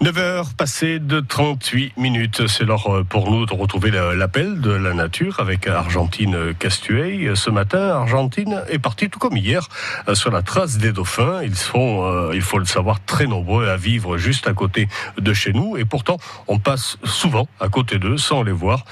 9h passées de 38 minutes. C'est l'heure euh, pour nous de retrouver l'appel de la nature avec Argentine Castueil. Ce matin, Argentine est partie, tout comme hier, euh, sur la trace des dauphins. Ils sont, euh, il faut le savoir, très nombreux à vivre juste à côté de chez nous. Et pourtant, on passe souvent à côté d'eux sans les voir.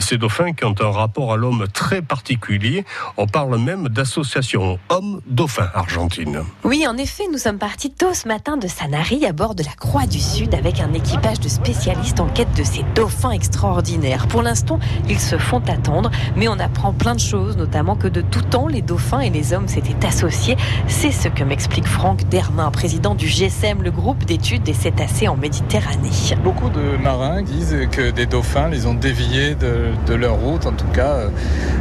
Ces dauphins qui ont un rapport à l'homme très particulier. On parle même d'association homme-dauphin argentine. Oui, en effet, nous sommes partis tôt ce matin de Sanary à bord de la Croix du Sud avec un équipage de spécialistes en quête de ces dauphins extraordinaires. Pour l'instant, ils se font attendre, mais on apprend plein de choses, notamment que de tout temps, les dauphins et les hommes s'étaient associés. C'est ce que m'explique Franck Dermain, président du GSM, le groupe d'études des cétacés en Méditerranée. Beaucoup de marins disent que des dauphins les ont déviés de, leur route, en tout cas euh,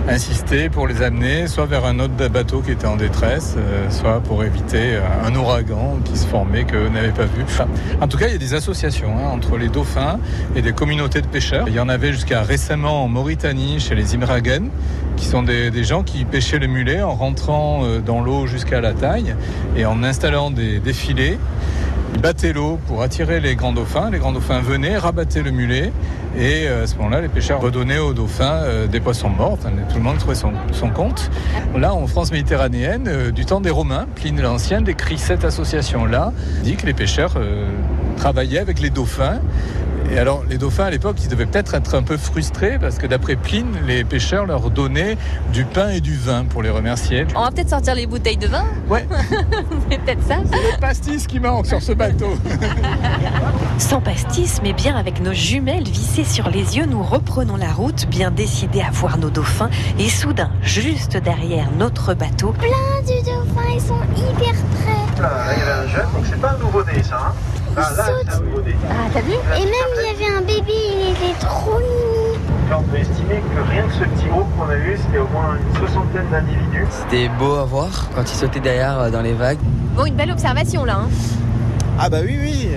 insisté pour les amener soit vers un autre bateau qui était en détresse, euh, soit pour éviter euh, un ouragan qui se formait qu'eux n'avaient pas vu. en tout cas, il y a des hein, entre les dauphins et des communautés de pêcheurs. Il y en avait jusqu'à récemment en Mauritanie chez les Imragen, qui sont des, gens qui pêchaient le mulet en rentrant euh, dans l'eau jusqu'à la taille et en installant des, des filets. Ils battaient l'eau pour attirer les grands dauphins. Les grands dauphins venaient, rabattaient le mulet. Et euh, à ce moment-là, les pêcheurs redonnaient aux dauphins euh, des poissons morts. tout le monde trouvait son, compte. Là, en France méditerranéenne, du temps des Romains, Pline l'Ancien décrit cette association-là, dit que les pêcheurs travaillait avec les dauphins. Et alors, les dauphins à l'époque, ils devaient peut-être être un peu frustrés parce que d'après Pline, les pêcheurs leur donnaient du pain et du vin pour les remercier. On va peut-être sortir les bouteilles de vin Ouais. C'est peut-être ça. C'est les pastis qui manquent sur ce bateau. Sans pastis, mais bien avec nos jumelles vissées sur les yeux, nous reprenons la route, bien décidés à voir nos dauphins. Et soudain, juste derrière notre bateau, plein de dauphins, ils sont hyper près. Là, il y avait un jeune, donc c'est pas un nouveau-né ça. Hein ah, là, Ah, t'as vu Et même il y avait un bébé, il était trop mini. on peut estimer que rien que ce petit groupe qu'on a eu, c'était au moins une soixantaine d'individus. C'était beau à voir quand ils sautaient derrière euh, dans les vagues. Bon, une belle observation là. Hein. Ah bah oui, oui.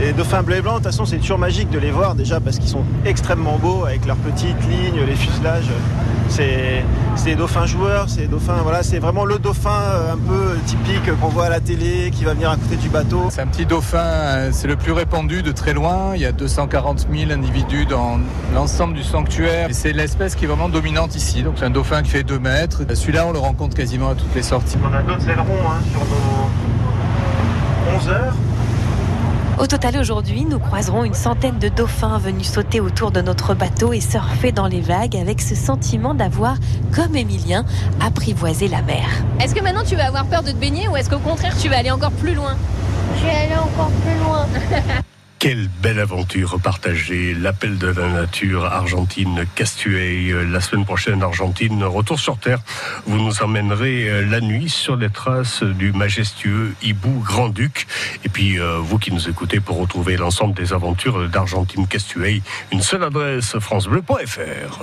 Les dauphins bleus et blancs, de toute façon, c'est toujours magique de les voir déjà parce qu'ils sont extrêmement beaux avec leurs petites lignes, les fuselages. C'est des dauphins joueurs, c'est voilà, c'est vraiment le dauphin euh, un peu typique qu'on voit à la télé, qui va venir à côté du bateau. C'est un petit dauphin, euh, c'est le plus répandu de très loin. Il y a 240 000 individus dans l'ensemble du sanctuaire. c'est l'espèce qui est vraiment dominante ici. Donc c'est un dauphin qui fait 2 mètres. Celui-là, on le rencontre quasiment à toutes les sorties. On a d'autres ailerons hein, sur nos 11 heures. Au total, aujourd'hui, nous croiserons une centaine de dauphins venus sauter autour de notre bateau et surfer dans les vagues avec ce sentiment d'avoir, comme Emilien, apprivoisé la mer. Est-ce que maintenant tu vas avoir peur de te baigner ou est-ce qu'au contraire tu vas aller encore plus loin? Je vais aller encore plus loin. Quelle belle aventure partagée, l'appel de la nature, Argentine, Castueil, la semaine prochaine, Argentine, retour sur Terre. Vous nous emmènerez euh, la nuit sur les traces du majestueux hibou Grand-Duc. Et puis, euh, vous qui nous écoutez pour retrouver l'ensemble des aventures d'Argentine, Castueil, une seule adresse, francebleu.fr.